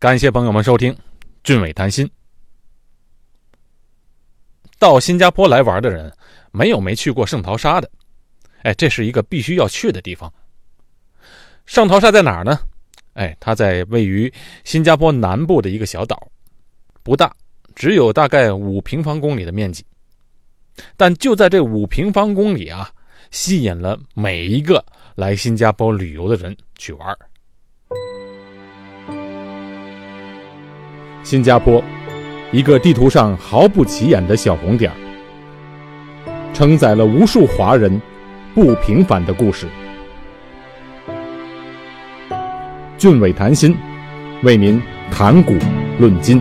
感谢朋友们收听《俊伟谈心》。到新加坡来玩的人，没有没去过圣淘沙的。哎，这是一个必须要去的地方。圣淘沙在哪儿呢？哎，它在位于新加坡南部的一个小岛，不大，只有大概五平方公里的面积。但就在这五平方公里啊，吸引了每一个来新加坡旅游的人去玩。新加坡，一个地图上毫不起眼的小红点承载了无数华人不平凡的故事。俊伟谈心，为您谈古论今。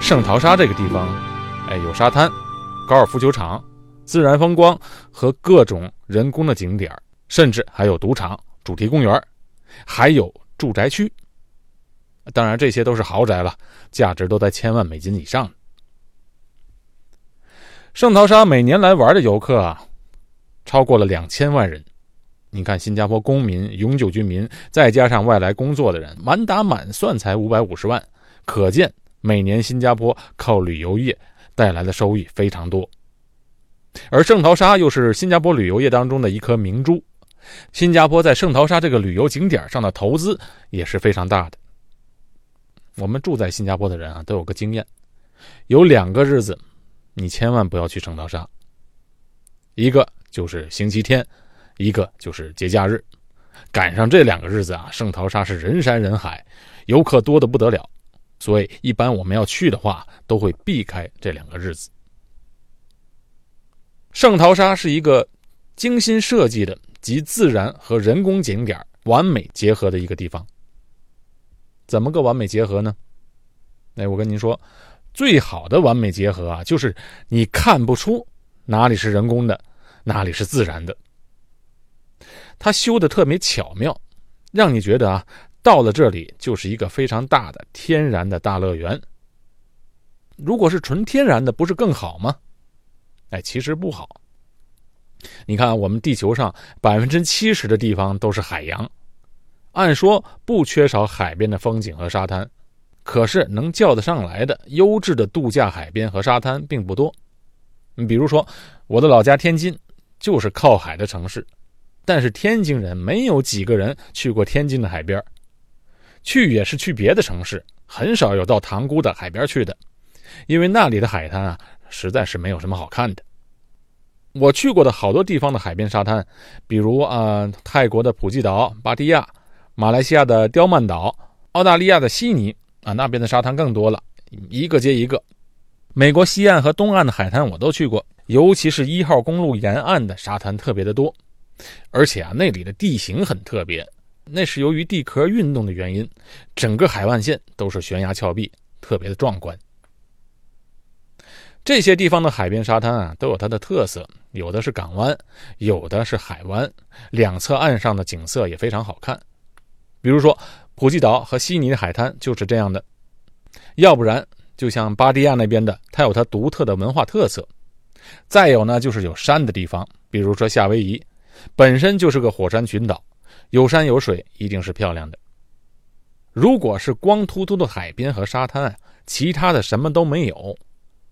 圣淘沙这个地方，哎，有沙滩、高尔夫球场、自然风光和各种人工的景点甚至还有赌场、主题公园，还有住宅区。当然，这些都是豪宅了，价值都在千万美金以上。圣淘沙每年来玩的游客啊，超过了两千万人。你看，新加坡公民、永久居民，再加上外来工作的人，满打满算才五百五十万，可见。每年新加坡靠旅游业带来的收益非常多，而圣淘沙又是新加坡旅游业当中的一颗明珠。新加坡在圣淘沙这个旅游景点上的投资也是非常大的。我们住在新加坡的人啊，都有个经验：有两个日子，你千万不要去圣淘沙。一个就是星期天，一个就是节假日。赶上这两个日子啊，圣淘沙是人山人海，游客多的不得了。所以，一般我们要去的话，都会避开这两个日子。圣淘沙是一个精心设计的集自然和人工景点完美结合的一个地方。怎么个完美结合呢？哎，我跟您说，最好的完美结合啊，就是你看不出哪里是人工的，哪里是自然的。它修的特别巧妙，让你觉得啊。到了这里就是一个非常大的天然的大乐园。如果是纯天然的，不是更好吗？哎，其实不好。你看，我们地球上百分之七十的地方都是海洋，按说不缺少海边的风景和沙滩，可是能叫得上来的优质的度假海边和沙滩并不多。你比如说，我的老家天津就是靠海的城市，但是天津人没有几个人去过天津的海边。去也是去别的城市，很少有到塘沽的海边去的，因为那里的海滩啊，实在是没有什么好看的。我去过的好多地方的海边沙滩，比如啊，泰国的普吉岛、芭提雅，马来西亚的刁曼岛，澳大利亚的悉尼啊，那边的沙滩更多了，一个接一个。美国西岸和东岸的海滩我都去过，尤其是一号公路沿岸的沙滩特别的多，而且啊，那里的地形很特别。那是由于地壳运动的原因，整个海岸线都是悬崖峭壁，特别的壮观。这些地方的海边沙滩啊，都有它的特色，有的是港湾，有的是海湾，两侧岸上的景色也非常好看。比如说普吉岛和悉尼的海滩就是这样的，要不然就像巴蒂亚那边的，它有它独特的文化特色。再有呢，就是有山的地方，比如说夏威夷，本身就是个火山群岛。有山有水，一定是漂亮的。如果是光秃秃的海边和沙滩，其他的什么都没有，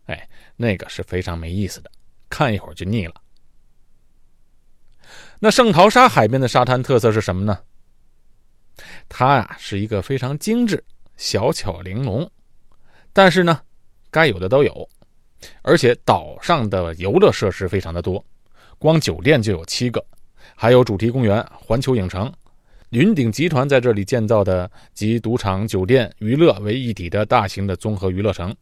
哎，那个是非常没意思的，看一会儿就腻了。那圣淘沙海边的沙滩特色是什么呢？它呀是一个非常精致、小巧玲珑，但是呢，该有的都有，而且岛上的游乐设施非常的多，光酒店就有七个。还有主题公园、环球影城，云顶集团在这里建造的集赌场、酒店、娱乐为一体的大型的综合娱乐城。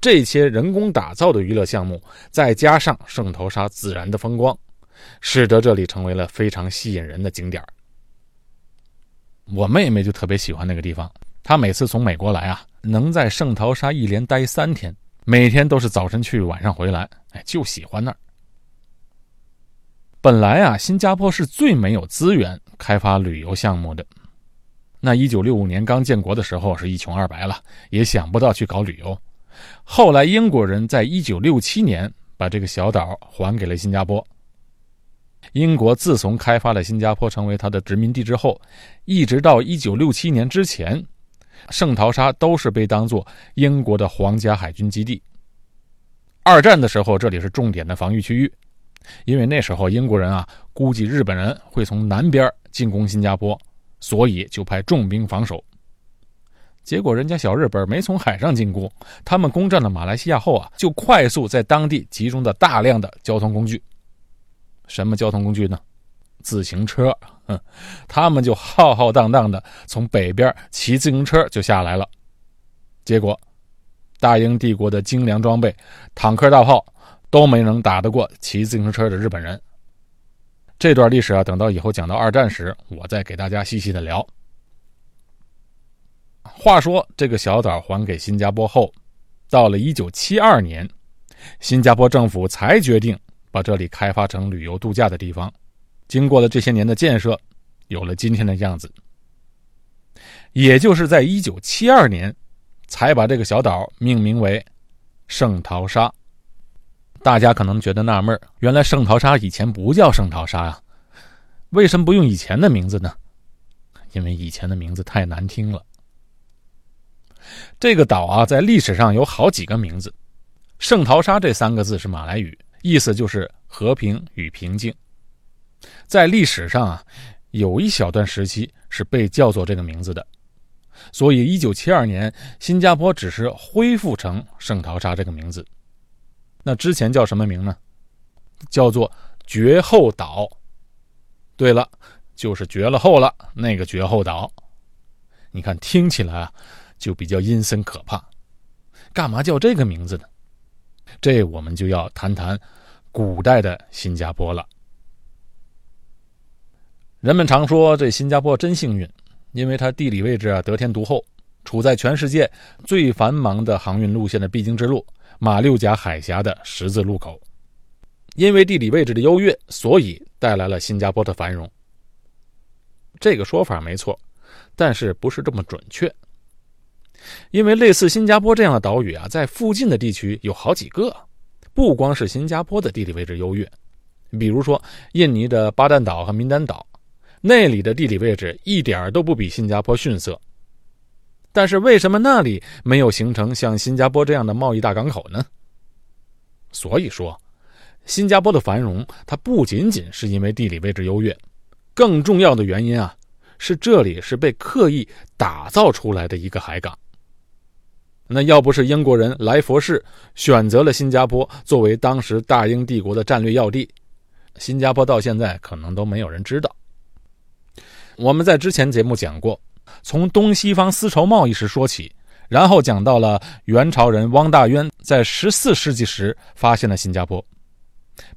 这些人工打造的娱乐项目，再加上圣淘沙自然的风光，使得这里成为了非常吸引人的景点。我妹妹就特别喜欢那个地方，她每次从美国来啊，能在圣淘沙一连待三天，每天都是早晨去，晚上回来，哎，就喜欢那儿。本来啊，新加坡是最没有资源开发旅游项目的。那一九六五年刚建国的时候是一穷二白了，也想不到去搞旅游。后来英国人在一九六七年把这个小岛还给了新加坡。英国自从开发了新加坡成为它的殖民地之后，一直到1967年之前，圣淘沙都是被当作英国的皇家海军基地。二战的时候，这里是重点的防御区域，因为那时候英国人啊估计日本人会从南边进攻新加坡，所以就派重兵防守。结果人家小日本没从海上进攻，他们攻占了马来西亚后啊，就快速在当地集中了大量的交通工具。什么交通工具呢？自行车。哼，他们就浩浩荡荡的从北边骑自行车就下来了。结果，大英帝国的精良装备、坦克、大炮都没能打得过骑自行车的日本人。这段历史啊，等到以后讲到二战时，我再给大家细细的聊。话说，这个小岛还给新加坡后，到了1972年，新加坡政府才决定。把这里开发成旅游度假的地方，经过了这些年的建设，有了今天的样子。也就是在一九七二年，才把这个小岛命名为圣淘沙。大家可能觉得纳闷原来圣淘沙以前不叫圣淘沙呀？为什么不用以前的名字呢？因为以前的名字太难听了。这个岛啊，在历史上有好几个名字，圣淘沙这三个字是马来语。意思就是和平与平静。在历史上啊，有一小段时期是被叫做这个名字的，所以一九七二年新加坡只是恢复成圣淘沙这个名字。那之前叫什么名呢？叫做绝后岛。对了，就是绝了后了那个绝后岛。你看听起来啊，就比较阴森可怕。干嘛叫这个名字呢？这我们就要谈谈古代的新加坡了。人们常说这新加坡真幸运，因为它地理位置啊得天独厚，处在全世界最繁忙的航运路线的必经之路——马六甲海峡的十字路口。因为地理位置的优越，所以带来了新加坡的繁荣。这个说法没错，但是不是这么准确。因为类似新加坡这样的岛屿啊，在附近的地区有好几个，不光是新加坡的地理位置优越，比如说印尼的巴旦岛和民丹岛，那里的地理位置一点都不比新加坡逊色。但是为什么那里没有形成像新加坡这样的贸易大港口呢？所以说，新加坡的繁荣它不仅仅是因为地理位置优越，更重要的原因啊，是这里是被刻意打造出来的一个海港。那要不是英国人来佛士选择了新加坡作为当时大英帝国的战略要地，新加坡到现在可能都没有人知道。我们在之前节目讲过，从东西方丝绸贸易时说起，然后讲到了元朝人汪大渊在十四世纪时发现了新加坡，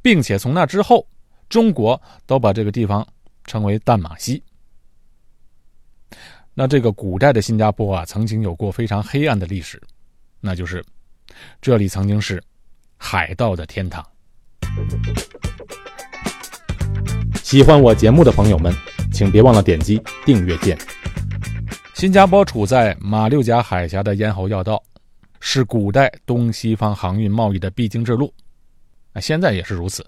并且从那之后，中国都把这个地方称为淡马锡。那这个古代的新加坡啊，曾经有过非常黑暗的历史，那就是这里曾经是海盗的天堂。喜欢我节目的朋友们，请别忘了点击订阅键。新加坡处在马六甲海峡的咽喉要道，是古代东西方航运贸易的必经之路，啊，现在也是如此。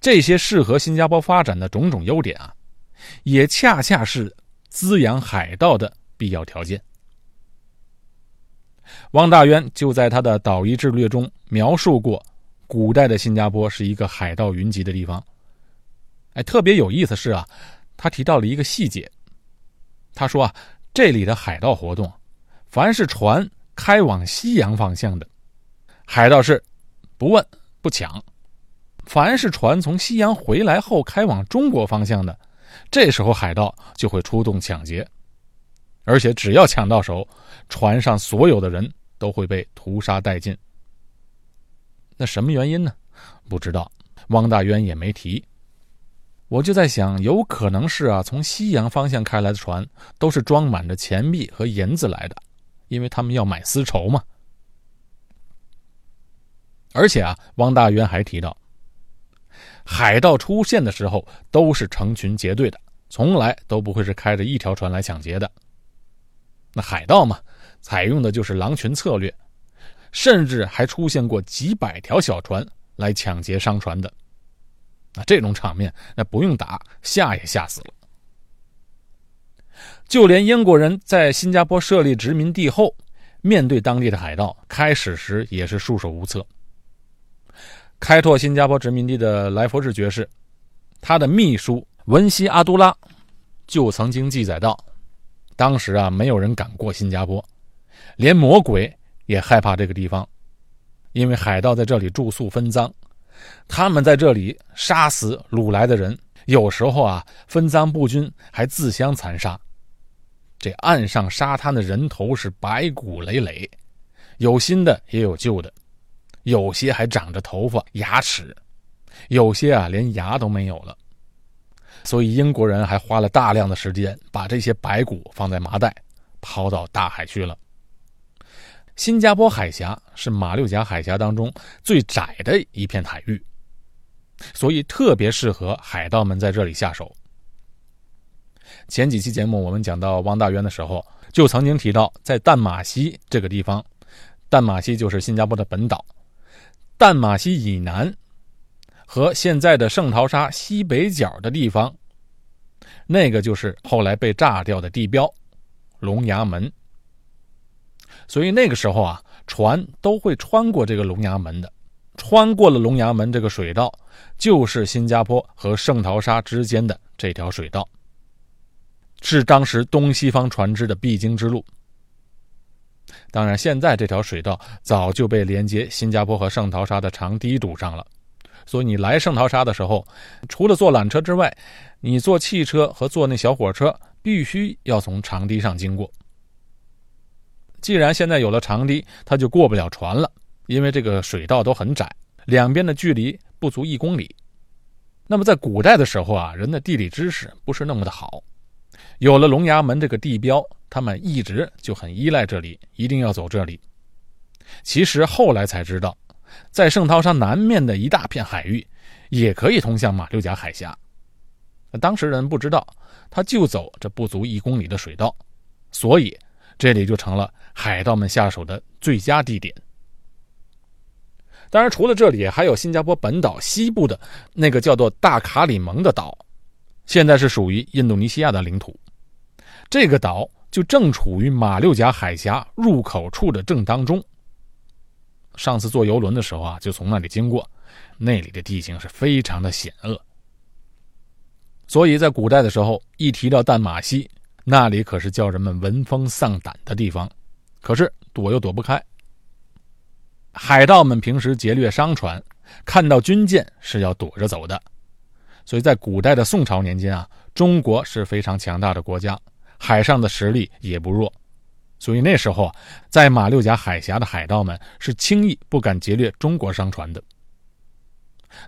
这些适合新加坡发展的种种优点啊，也恰恰是。滋养海盗的必要条件。汪大渊就在他的《岛夷志略》中描述过，古代的新加坡是一个海盗云集的地方。哎，特别有意思是啊，他提到了一个细节。他说啊，这里的海盗活动，凡是船开往西洋方向的，海盗是不问不抢；凡是船从西洋回来后开往中国方向的。这时候海盗就会出动抢劫，而且只要抢到手，船上所有的人都会被屠杀殆尽。那什么原因呢？不知道，汪大渊也没提。我就在想，有可能是啊，从西洋方向开来的船都是装满着钱币和银子来的，因为他们要买丝绸嘛。而且啊，汪大渊还提到。海盗出现的时候都是成群结队的，从来都不会是开着一条船来抢劫的。那海盗嘛，采用的就是狼群策略，甚至还出现过几百条小船来抢劫商船的。那，这种场面，那不用打，吓也吓死了。就连英国人在新加坡设立殖民地后，面对当地的海盗，开始时也是束手无策。开拓新加坡殖民地的莱佛士爵士，他的秘书文西阿都拉就曾经记载到，当时啊，没有人敢过新加坡，连魔鬼也害怕这个地方，因为海盗在这里住宿分赃。他们在这里杀死掳来的人，有时候啊，分赃不均，还自相残杀。这岸上沙滩的人头是白骨累累，有新的也有旧的，有些还长着头发、牙齿，有些啊连牙都没有了。所以英国人还花了大量的时间把这些白骨放在麻袋，抛到大海去了。新加坡海峡是马六甲海峡当中最窄的一片海域，所以特别适合海盗们在这里下手。前几期节目我们讲到汪大渊的时候，就曾经提到，在淡马锡这个地方，淡马锡就是新加坡的本岛，淡马锡以南和现在的圣淘沙西北角的地方，那个就是后来被炸掉的地标龙牙门。所以那个时候啊，船都会穿过这个龙牙门的，穿过了龙牙门这个水道，就是新加坡和圣淘沙之间的这条水道，是当时东西方船只的必经之路。当然，现在这条水道早就被连接新加坡和圣淘沙的长堤堵上了，所以你来圣淘沙的时候，除了坐缆车之外，你坐汽车和坐那小火车，必须要从长堤上经过。既然现在有了长堤，它就过不了船了，因为这个水道都很窄，两边的距离不足一公里。那么在古代的时候啊，人的地理知识不是那么的好，有了龙牙门这个地标，他们一直就很依赖这里，一定要走这里。其实后来才知道，在圣淘沙南面的一大片海域，也可以通向马六甲海峡。当时人不知道，他就走这不足一公里的水道，所以。这里就成了海盗们下手的最佳地点。当然，除了这里，还有新加坡本岛西部的那个叫做大卡里蒙的岛，现在是属于印度尼西亚的领土。这个岛就正处于马六甲海峡入口处的正当中。上次坐游轮的时候啊，就从那里经过，那里的地形是非常的险恶。所以在古代的时候，一提到淡马锡。那里可是叫人们闻风丧胆的地方，可是躲又躲不开。海盗们平时劫掠商船，看到军舰是要躲着走的。所以在古代的宋朝年间啊，中国是非常强大的国家，海上的实力也不弱。所以那时候啊，在马六甲海峡的海盗们是轻易不敢劫掠中国商船的。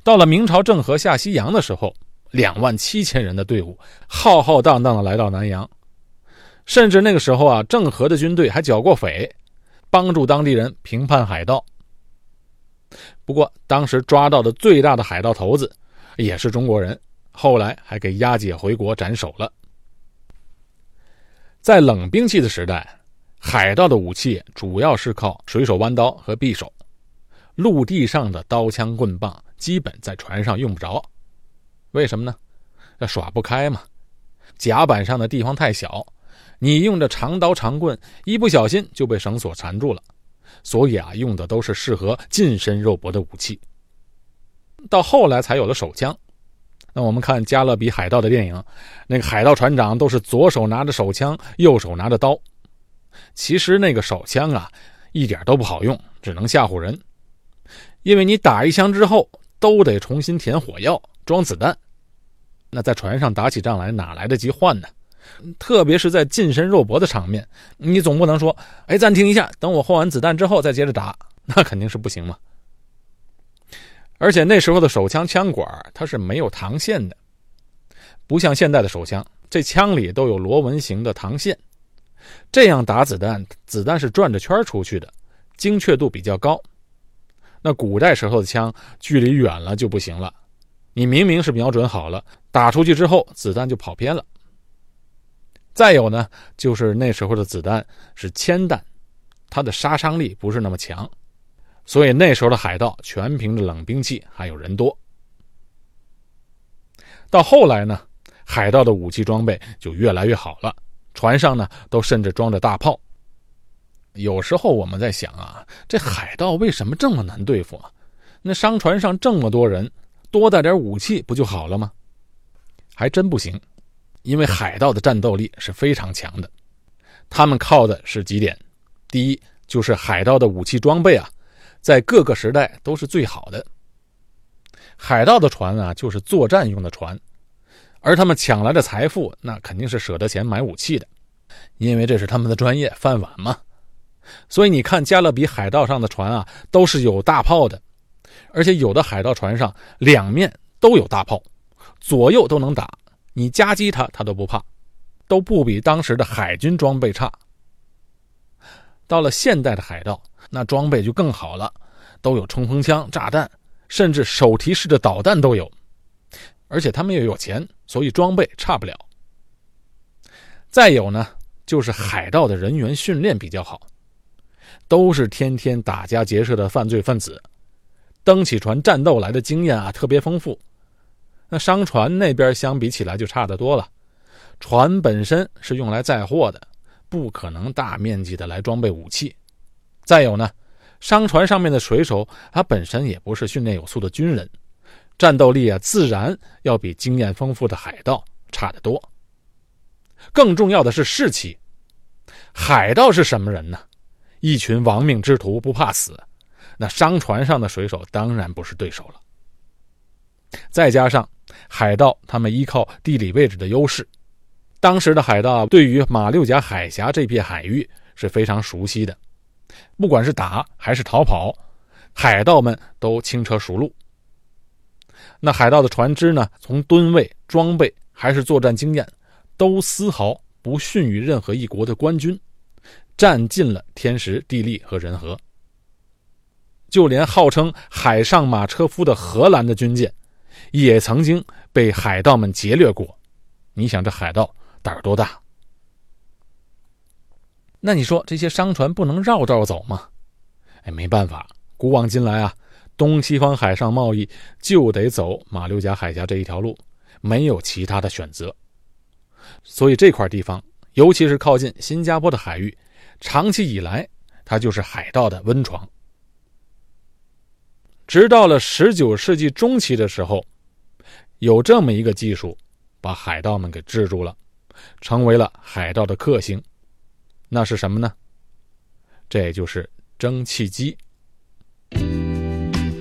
到了明朝郑和下西洋的时候，两万七千人的队伍浩浩荡荡的来到南洋。甚至那个时候啊，郑和的军队还剿过匪，帮助当地人平叛海盗。不过，当时抓到的最大的海盗头子也是中国人，后来还给押解回国斩首了。在冷兵器的时代，海盗的武器主要是靠水手弯刀和匕首，陆地上的刀枪棍棒基本在船上用不着。为什么呢？那耍不开嘛，甲板上的地方太小。你用着长刀长棍，一不小心就被绳索缠住了，所以啊，用的都是适合近身肉搏的武器。到后来才有了手枪。那我们看《加勒比海盗》的电影，那个海盗船长都是左手拿着手枪，右手拿着刀。其实那个手枪啊，一点都不好用，只能吓唬人。因为你打一枪之后，都得重新填火药、装子弹。那在船上打起仗来，哪来得及换呢？特别是在近身肉搏的场面，你总不能说：“哎，暂停一下，等我换完子弹之后再接着打。”那肯定是不行嘛。而且那时候的手枪枪管它是没有膛线的，不像现在的手枪，这枪里都有螺纹形的膛线，这样打子弹，子弹是转着圈出去的，精确度比较高。那古代时候的枪，距离远了就不行了，你明明是瞄准好了，打出去之后，子弹就跑偏了。再有呢，就是那时候的子弹是铅弹，它的杀伤力不是那么强。所以那时候的海盗全凭着冷兵器还有人多。到后来呢，海盗的武器装备就越来越好了，船上呢都甚至装着大炮。有时候我们在想啊，这海盗为什么这么难对付啊？那商船上这么多人，多带点武器不就好了吗？还真不行，因为海盗的战斗力是非常强的，他们靠的是几点：第一，就是海盗的武器装备啊，在各个时代都是最好的。海盗的船啊，就是作战用的船，而他们抢来的财富，那肯定是舍得钱买武器的，因为这是他们的专业饭碗嘛。所以你看，加勒比海盗上的船啊，都是有大炮的，而且有的海盗船上两面都有大炮，左右都能打，你夹击他，他都不怕，都不比当时的海军装备差。到了现代的海盗，那装备就更好了，都有冲锋枪、炸弹，甚至手提式的导弹都有，而且他们又有钱，所以装备差不了。再有呢，就是海盗的人员训练比较好。都是天天打家劫舍的犯罪分子，登起船战斗来的经验啊特别丰富。那商船那边相比起来就差得多了，船本身是用来载货的，不可能大面积的来装备武器。再有呢，商船上面的水手他本身也不是训练有素的军人，战斗力啊自然要比经验丰富的海盗差得多。更重要的是士气，海盗是什么人呢？一群亡命之徒不怕死，那商船上的水手当然不是对手了。再加上海盗，他们依靠地理位置的优势，当时的海盗对于马六甲海峡这片海域是非常熟悉的，不管是打还是逃跑，海盗们都轻车熟路。那海盗的船只呢，从吨位、装备还是作战经验，都丝毫不逊于任何一国的官军。占尽了天时地利和人和，就连号称“海上马车夫”的荷兰的军舰，也曾经被海盗们劫掠过。你想，这海盗胆儿多大？那你说这些商船不能绕道走吗？哎，没办法，古往今来啊，东西方海上贸易就得走马六甲海峡这一条路，没有其他的选择。所以这块地方，尤其是靠近新加坡的海域。长期以来，它就是海盗的温床。直到了十九世纪中期的时候，有这么一个技术，把海盗们给制住了，成为了海盗的克星。那是什么呢？这就是蒸汽机。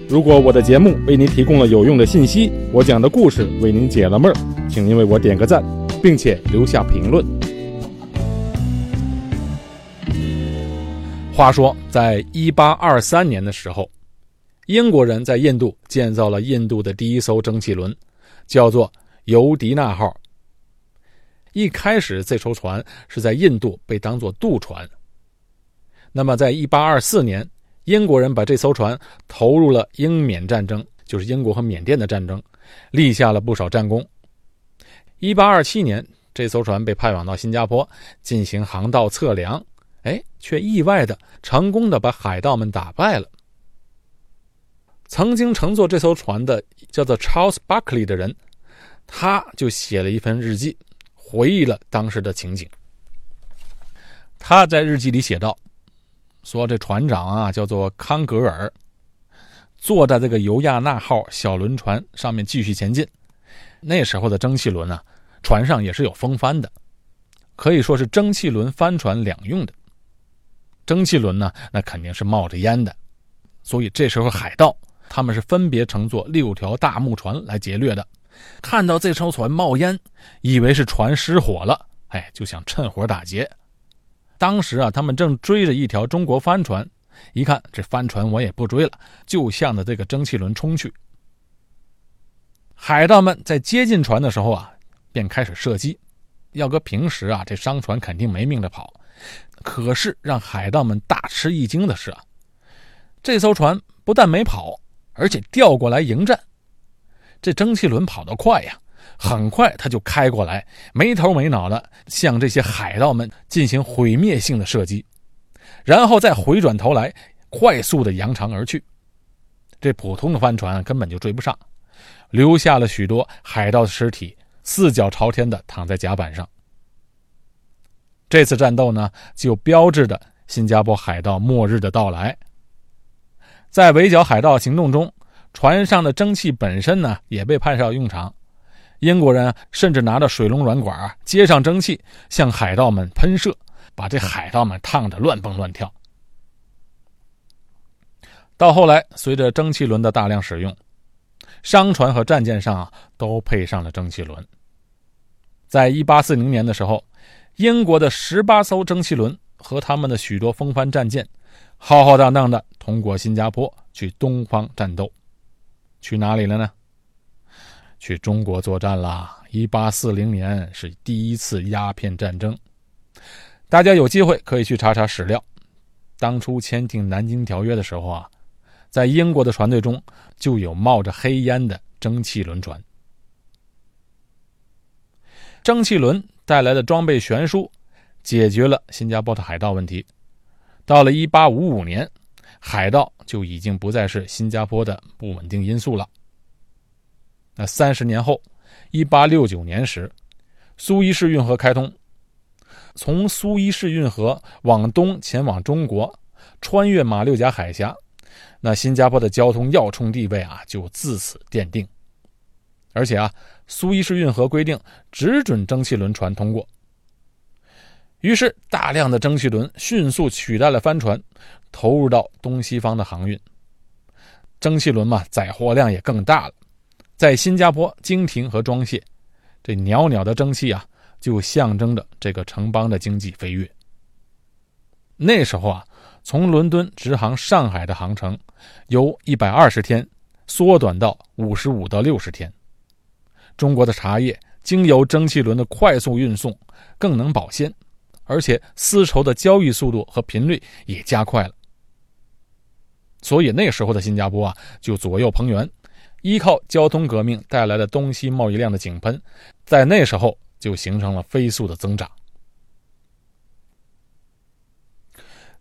如果我的节目为您提供了有用的信息，我讲的故事为您解了闷儿，请您为我点个赞，并且留下评论。话说，在一八二三年的时候，英国人在印度建造了印度的第一艘蒸汽轮，叫做“尤迪纳号”。一开始，这艘船是在印度被当作渡船。那么，在一八二四年，英国人把这艘船投入了英缅战争，就是英国和缅甸的战争，立下了不少战功。一八二七年，这艘船被派往到新加坡进行航道测量。哎，却意外的成功的把海盗们打败了。曾经乘坐这艘船的叫做 Charles Buckley 的人，他就写了一份日记，回忆了当时的情景。他在日记里写道：“说这船长啊叫做康格尔，坐在这个尤亚纳号小轮船上面继续前进。那时候的蒸汽轮啊，船上也是有风帆的，可以说是蒸汽轮帆船两用的。”蒸汽轮呢，那肯定是冒着烟的，所以这时候海盗他们是分别乘坐六条大木船来劫掠的。看到这艘船冒烟，以为是船失火了，哎，就想趁火打劫。当时啊，他们正追着一条中国帆船，一看这帆船我也不追了，就向着这个蒸汽轮冲去。海盗们在接近船的时候啊，便开始射击。要搁平时啊，这商船肯定没命的跑。可是让海盗们大吃一惊的是啊，这艘船不但没跑，而且调过来迎战。这蒸汽轮跑得快呀，很快他就开过来，没头没脑的向这些海盗们进行毁灭性的射击，然后再回转头来快速的扬长而去。这普通的帆船根本就追不上，留下了许多海盗的尸体，四脚朝天的躺在甲板上。这次战斗呢，就标志着新加坡海盗末日的到来。在围剿海盗行动中，船上的蒸汽本身呢，也被派上用场。英国人甚至拿着水龙软管接上蒸汽，向海盗们喷射，把这海盗们烫得乱蹦乱跳。到后来，随着蒸汽轮的大量使用，商船和战舰上啊都配上了蒸汽轮。在一八四零年的时候，英国的十八艘蒸汽轮和他们的许多风帆战舰，浩浩荡荡的通过新加坡去东方战斗，去哪里了呢？去中国作战啦！一八四零年是第一次鸦片战争，大家有机会可以去查查史料。当初签订南京条约的时候啊。在英国的船队中，就有冒着黑烟的蒸汽轮船。蒸汽轮带来的装备悬殊，解决了新加坡的海盗问题。到了1855年，海盗就已经不再是新加坡的不稳定因素了。那三十年后，1869年时，苏伊士运河开通，从苏伊士运河往东前往中国，穿越马六甲海峡。那新加坡的交通要冲地位啊，就自此奠定。而且啊，苏伊士运河规定只准蒸汽轮船通过。于是，大量的蒸汽轮迅速取代了帆船，投入到东西方的航运。蒸汽轮嘛，载货量也更大了，在新加坡经停和装卸，这袅袅的蒸汽啊，就象征着这个城邦的经济飞跃。那时候啊。从伦敦直航上海的航程，由一百二十天缩短到五十五到六十天。中国的茶叶经由蒸汽轮的快速运送，更能保鲜，而且丝绸的交易速度和频率也加快了。所以那时候的新加坡啊，就左右逢源，依靠交通革命带来的东西贸易量的井喷，在那时候就形成了飞速的增长。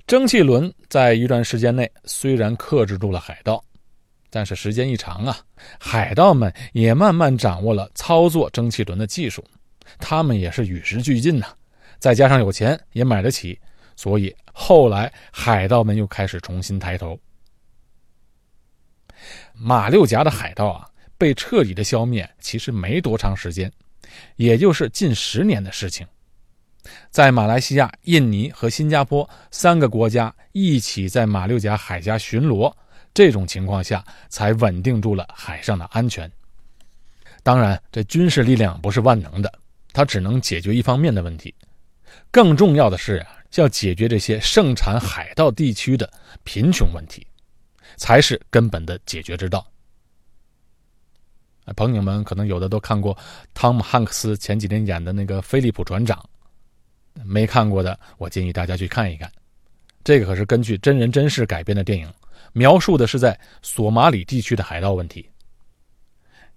蒸汽轮在一段时间内虽然克制住了海盗，但是时间一长啊，海盗们也慢慢掌握了操作蒸汽轮的技术，他们也是与时俱进呐。再加上有钱也买得起，所以后来海盗们又开始重新抬头。马六甲的海盗啊，被彻底的消灭其实没多长时间，也就是近十年的事情。在马来西亚、印尼和新加坡三个国家一起在马六甲海峡巡逻，这种情况下才稳定住了海上的安全。当然，这军事力量不是万能的，它只能解决一方面的问题。更重要的是啊，要解决这些盛产海盗地区的贫穷问题，才是根本的解决之道。朋友们可能有的都看过汤姆汉克斯前几天演的那个《菲利普船长》。没看过的，我建议大家去看一看。这个可是根据真人真事改编的电影，描述的是在索马里地区的海盗问题。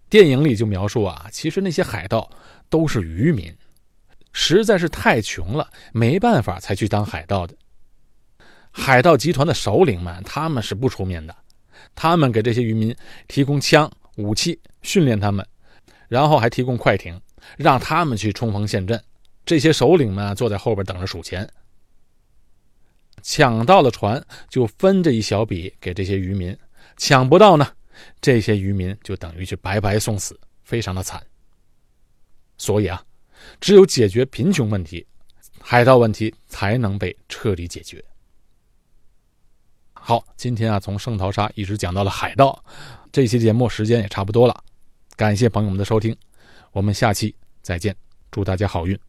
电影里就描述啊，其实那些海盗都是渔民，实在是太穷了，没办法才去当海盗的。海盗集团的首领们，他们是不出面的，他们给这些渔民提供枪、武器，训练他们，然后还提供快艇，让他们去冲锋陷阵。这些首领们坐在后边等着数钱，抢到了船就分这一小笔给这些渔民，抢不到呢，这些渔民就等于去白白送死，非常的惨。所以啊，只有解决贫穷问题，海盗问题才能被彻底解决。好，今天啊，从圣淘沙一直讲到了海盗，这期节目时间也差不多了，感谢朋友们的收听，我们下期再见，祝大家好运。